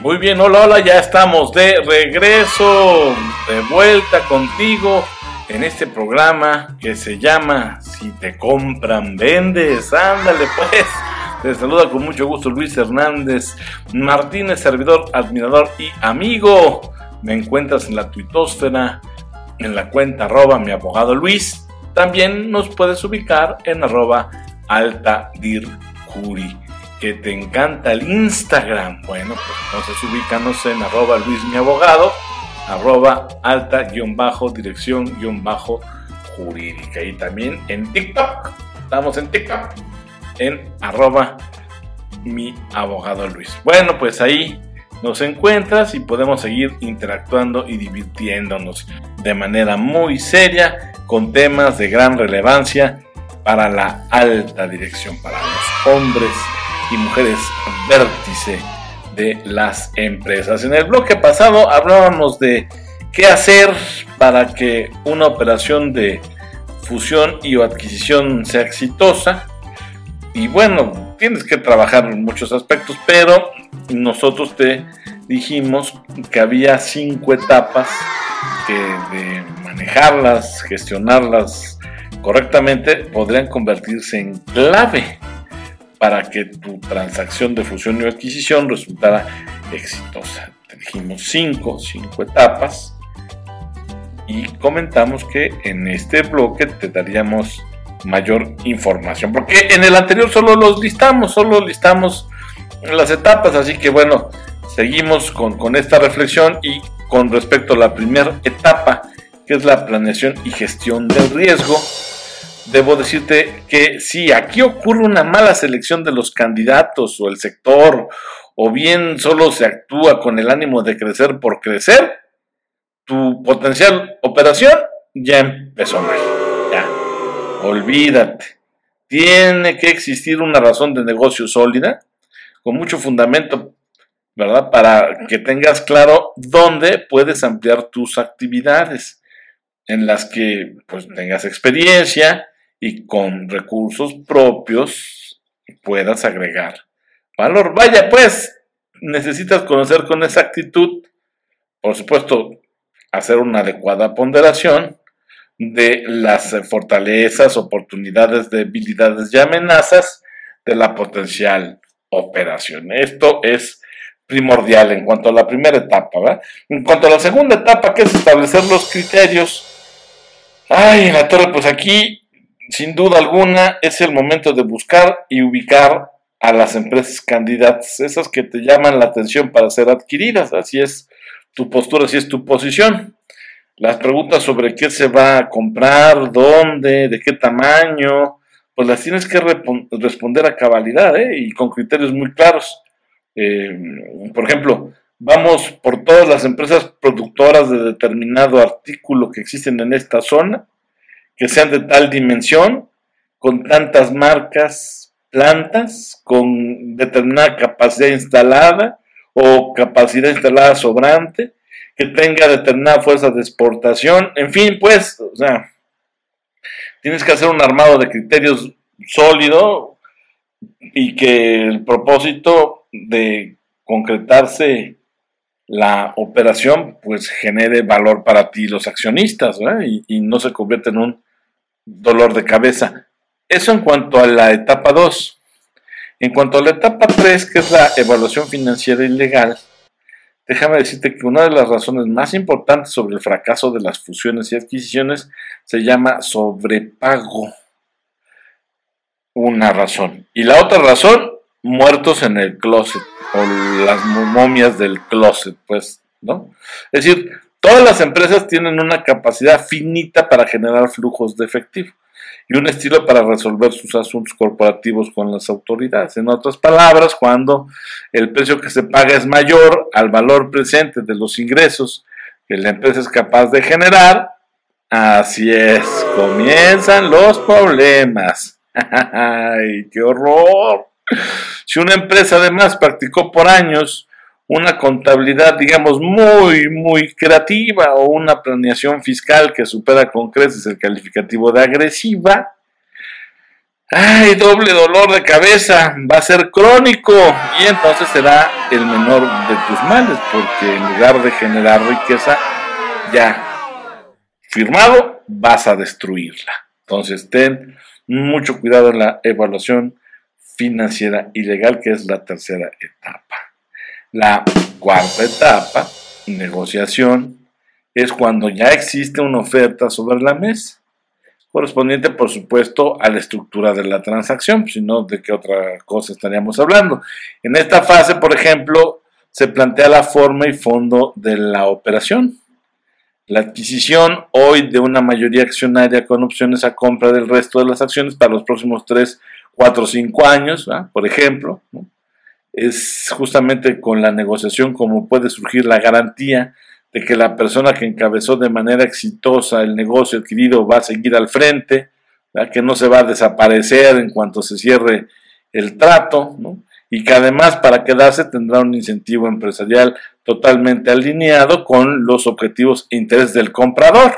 Muy bien, hola, hola, ya estamos de regreso, de vuelta contigo en este programa que se llama Si te compran, vendes. Ándale pues. Te saluda con mucho gusto Luis Hernández Martínez, servidor, admirador y amigo. Me encuentras en la tuitosfera, en la cuenta arroba mi abogado Luis. También nos puedes ubicar en arroba altadircuri. Que te encanta el Instagram. Bueno, pues entonces ubícanos en arroba Luis mi abogado arroba alta guion bajo dirección guion bajo jurídica y también en TikTok. Estamos en TikTok en arroba mi abogado Luis. Bueno, pues ahí nos encuentras y podemos seguir interactuando y divirtiéndonos de manera muy seria con temas de gran relevancia para la alta dirección, para los hombres y mujeres vértice de las empresas. En el bloque pasado hablábamos de qué hacer para que una operación de fusión y o adquisición sea exitosa. Y bueno, tienes que trabajar en muchos aspectos, pero nosotros te dijimos que había cinco etapas que de manejarlas, gestionarlas correctamente, podrían convertirse en clave para que tu transacción de fusión y adquisición resultara exitosa. Te dijimos cinco, cinco etapas y comentamos que en este bloque te daríamos mayor información, porque en el anterior solo los listamos, solo listamos las etapas, así que bueno, seguimos con, con esta reflexión y con respecto a la primera etapa, que es la planeación y gestión del riesgo, debo decirte que si aquí ocurre una mala selección de los candidatos o el sector, o bien solo se actúa con el ánimo de crecer por crecer, tu potencial operación ya empezó mal. Ya, olvídate. Tiene que existir una razón de negocio sólida, con mucho fundamento, ¿verdad? Para que tengas claro dónde puedes ampliar tus actividades, en las que pues tengas experiencia, y con recursos propios puedas agregar valor. Vaya, pues necesitas conocer con exactitud, por supuesto, hacer una adecuada ponderación de las fortalezas, oportunidades, debilidades y amenazas de la potencial operación. Esto es primordial en cuanto a la primera etapa. ¿verdad? En cuanto a la segunda etapa, que es establecer los criterios. Ay, en la torre, pues aquí sin duda alguna es el momento de buscar y ubicar a las empresas candidatas, esas que te llaman la atención para ser adquiridas, así es tu postura, así es tu posición. Las preguntas sobre qué se va a comprar, dónde, de qué tamaño, pues las tienes que responder a cabalidad ¿eh? y con criterios muy claros. Eh, por ejemplo, vamos por todas las empresas productoras de determinado artículo que existen en esta zona que sean de tal dimensión, con tantas marcas, plantas, con determinada capacidad instalada o capacidad instalada sobrante, que tenga determinada fuerza de exportación, en fin, pues, o sea, tienes que hacer un armado de criterios sólido y que el propósito de concretarse la operación pues genere valor para ti los accionistas y, y, no se convierte en un dolor de cabeza. Eso en cuanto a la etapa 2. En cuanto a la etapa 3, que es la evaluación financiera ilegal, déjame decirte que una de las razones más importantes sobre el fracaso de las fusiones y adquisiciones se llama sobrepago. Una razón. Y la otra razón, muertos en el closet o las momias del closet, pues, ¿no? Es decir, Todas las empresas tienen una capacidad finita para generar flujos de efectivo y un estilo para resolver sus asuntos corporativos con las autoridades. En otras palabras, cuando el precio que se paga es mayor al valor presente de los ingresos que la empresa es capaz de generar, así es, comienzan los problemas. ¡Ay, qué horror! Si una empresa además practicó por años una contabilidad, digamos, muy, muy creativa o una planeación fiscal que supera con creces el calificativo de agresiva, ay, doble dolor de cabeza, va a ser crónico y entonces será el menor de tus males, porque en lugar de generar riqueza, ya firmado, vas a destruirla. Entonces, ten mucho cuidado en la evaluación financiera y legal, que es la tercera etapa. La cuarta etapa, negociación, es cuando ya existe una oferta sobre la mesa correspondiente, por supuesto, a la estructura de la transacción, sino de qué otra cosa estaríamos hablando. En esta fase, por ejemplo, se plantea la forma y fondo de la operación. La adquisición hoy de una mayoría accionaria con opciones a compra del resto de las acciones para los próximos 3, 4, 5 años, por ejemplo, es justamente con la negociación como puede surgir la garantía de que la persona que encabezó de manera exitosa el negocio adquirido va a seguir al frente, que no se va a desaparecer en cuanto se cierre el trato, y que además para quedarse tendrá un incentivo empresarial totalmente alineado con los objetivos e intereses del comprador.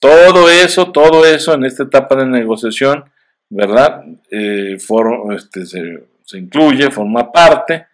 Todo eso, todo eso en esta etapa de negociación, ¿verdad? Eh, este, se, se incluye, forma parte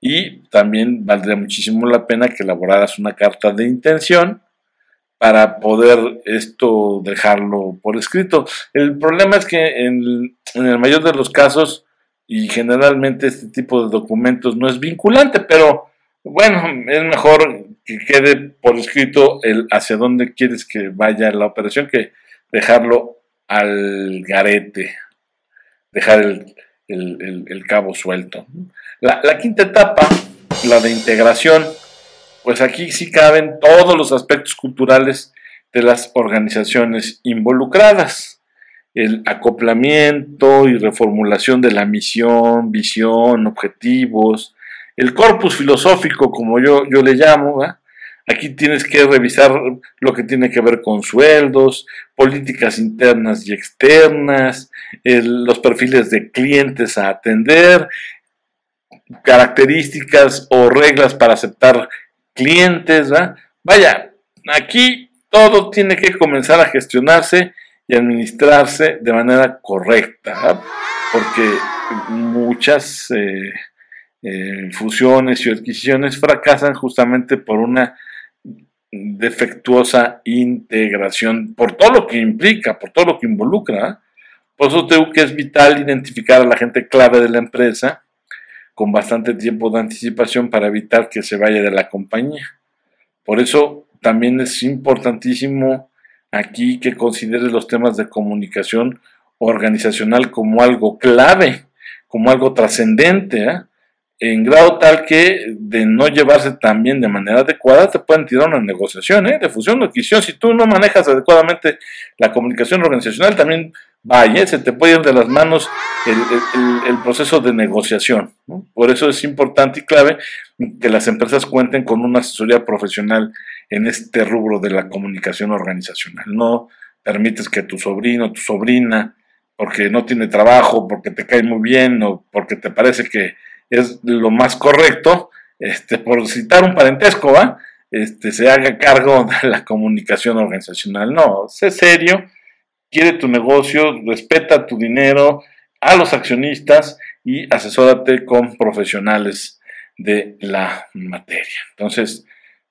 y también valdría muchísimo la pena que elaboraras una carta de intención para poder esto dejarlo por escrito. El problema es que en, el mayor de los casos y generalmente este tipo de documentos no es vinculante, pero bueno, es mejor que quede por escrito el hacia dónde quieres que vaya la operación que dejarlo al garete, dejar el, el, cabo suelto. La, la, quinta etapa, la de integración, pues aquí sí caben todos los aspectos culturales de las organizaciones involucradas. El acoplamiento y reformulación de la misión, visión, objetivos, el corpus filosófico, como yo, yo le llamo, Aquí tienes que revisar lo que tiene que ver con sueldos, políticas internas y externas, los perfiles de clientes a atender, características o reglas para aceptar clientes. Vaya, aquí todo tiene que comenzar a gestionarse y administrarse de manera correcta, porque muchas eh, eh, fusiones y adquisiciones fracasan justamente por una defectuosa integración, por todo lo que implica, por todo lo que involucra. Por eso tengo que es vital identificar a la gente clave de la empresa con bastante tiempo de anticipación para evitar que se vaya de la compañía. Por eso también es importantísimo aquí que considere los temas de comunicación organizacional como algo clave, como algo trascendente. ¿eh? En grado tal que de no llevarse también de manera adecuada te pueden tirar una negociación ¿eh? de fusión o adquisición. Si tú no manejas adecuadamente la comunicación organizacional, también vaya, se te puede ir de las manos el, proceso de negociación. Por eso es importante y clave que las empresas cuenten con una asesoría profesional en este rubro de la comunicación organizacional. No permites que tu sobrino, tu sobrina, porque no tiene trabajo, porque te cae muy bien o porque te parece que es lo más correcto, este, por citar un parentesco, ¿va? Este, se haga cargo de la comunicación organizacional. No, sé serio, quiere tu negocio, respeta tu dinero, a los accionistas y asesórate con profesionales de la materia. Entonces,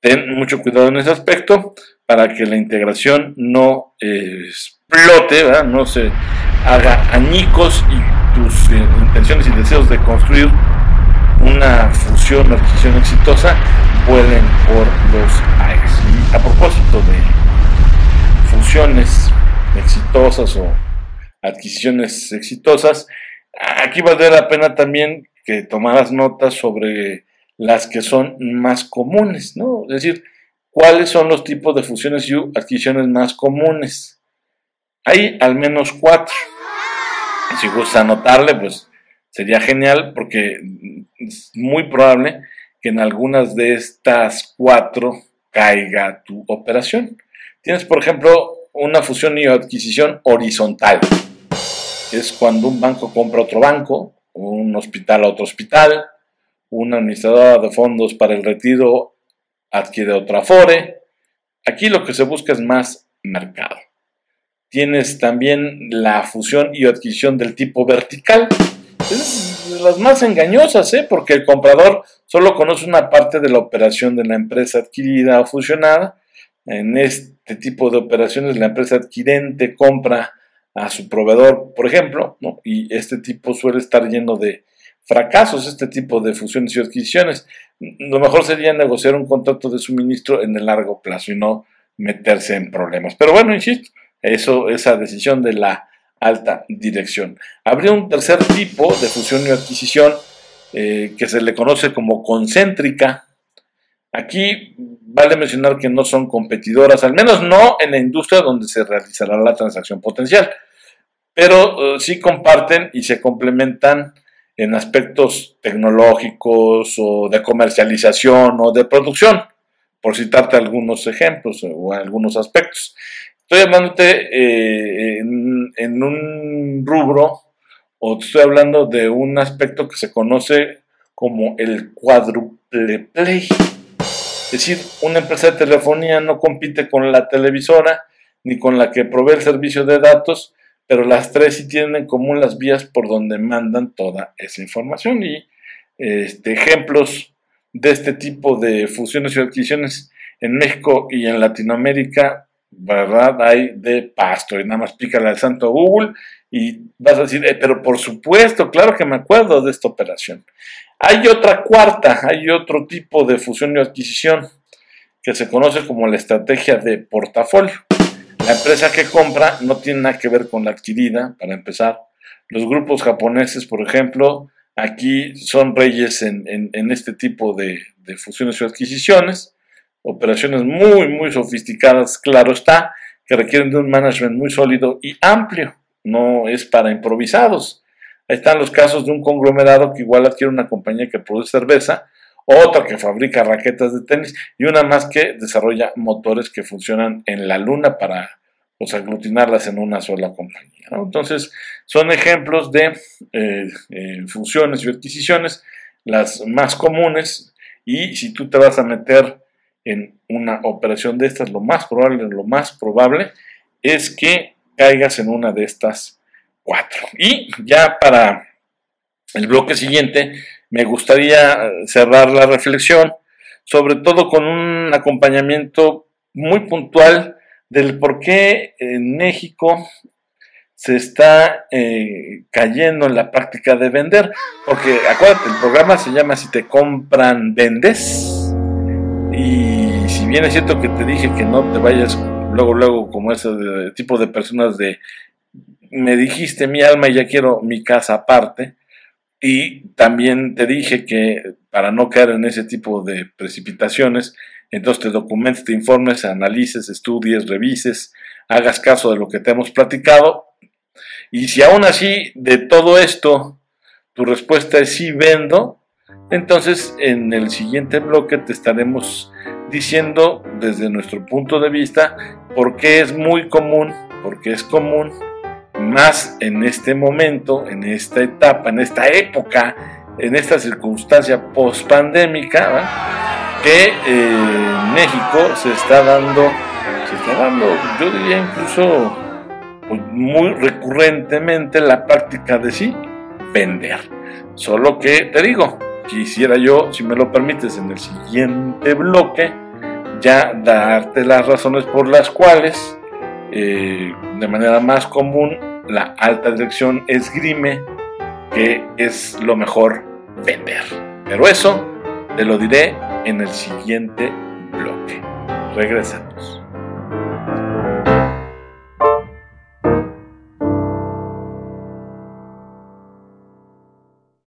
ten mucho cuidado en ese aspecto para que la integración no explote, ¿verdad? no se haga añicos y tus eh, intenciones y deseos de construir una fusión o adquisición exitosa vuelen por los aires. A propósito de fusiones exitosas o adquisiciones exitosas, aquí valdría la pena también que tomaras notas sobre las que son más comunes, ¿no? Es decir, cuáles son los tipos de fusiones y adquisiciones más comunes. Hay al menos cuatro. Si gusta anotarle, pues sería genial porque es muy probable que en algunas de estas cuatro caiga tu operación. Tienes, por ejemplo, una fusión y adquisición horizontal. Es cuando un banco compra otro banco, un hospital a otro hospital, una administradora de fondos para el retiro adquiere otra Afore. Aquí lo que se busca es más mercado. tienes también la fusión y adquisición del tipo vertical. Es de las más engañosas, ¿eh? porque el comprador solo conoce una parte de la operación de la empresa adquirida o fusionada. En este tipo de operaciones, la empresa adquirente compra a su proveedor, por ejemplo, y este tipo suele estar lleno de fracasos, este tipo de fusiones y adquisiciones. Lo mejor sería negociar un contrato de suministro en el largo plazo y no meterse en problemas. Pero bueno, insisto, eso, esa decisión de la alta dirección. Habría un tercer tipo de fusión y adquisición eh, que se le conoce como concéntrica. Aquí vale mencionar que no son competidoras, al menos no en la industria donde se realizará la transacción potencial, pero eh, sí comparten y se complementan en aspectos tecnológicos o de comercialización o de producción, por citarte algunos ejemplos o algunos aspectos. Estoy hablándote eh, en, un rubro o estoy hablando de un aspecto que se conoce como el cuádruple play. Es decir, una empresa de telefonía no compite con la televisora ni con la que provee el servicio de datos, pero las tres sí tienen en común las vías por donde mandan toda esa información. Y este, ejemplos de este tipo de fusiones y adquisiciones en México y en Latinoamérica ¿verdad? Hay de pasto y nada más pícale al santo Google y vas a decir, eh, pero por supuesto, claro que me acuerdo de esta operación. Hay otra cuarta, hay otro tipo de fusión y adquisición que se conoce como la estrategia de portafolio. La empresa que compra no tiene nada que ver con la adquirida, para empezar. Los grupos japoneses, por ejemplo, aquí son reyes en, este tipo de, de fusiones y adquisiciones operaciones muy, muy sofisticadas, claro está, que requieren de un management muy sólido y amplio, no es para improvisados. Ahí están los casos de un conglomerado que igual adquiere una compañía que produce cerveza, otra que fabrica raquetas de tenis y una más que desarrolla motores que funcionan en la luna para pues, aglutinarlas en una sola compañía. Entonces, son ejemplos de eh, eh, fusiones y adquisiciones, las más comunes, y si tú te vas a meter en una operación de estas, lo más probable, lo más probable es que caigas en una de estas cuatro. Y ya para el bloque siguiente, me gustaría cerrar la reflexión, sobre todo con un acompañamiento muy puntual del por qué en México se está eh, cayendo en la práctica de vender. Porque acuérdate, el programa se llama Si te compran, vendes. Y si bien es cierto que te dije que no te vayas luego, luego como ese tipo de personas de me dijiste mi alma y ya quiero mi casa aparte. Y también te dije que para no caer en ese tipo de precipitaciones, entonces te documentes, te informes, analices, estudies, revises, hagas caso de lo que te hemos platicado. Y si aún así de todo esto tu respuesta es sí vendo, entonces, en el siguiente bloque te estaremos diciendo desde nuestro punto de vista por qué es muy común, por qué es común, más en este momento, en esta etapa, en esta época, en esta circunstancia post-pandémica, que eh, México se está dando, se está dando, yo diría incluso pues, muy recurrentemente la práctica de sí vender. Solo que te digo, quisiera yo, si me lo permites, en el siguiente bloque, ya darte las razones por las cuales, eh, de manera más común, la alta dirección esgrime que es lo mejor vender. Pero eso te lo diré en el siguiente bloque. Regresamos.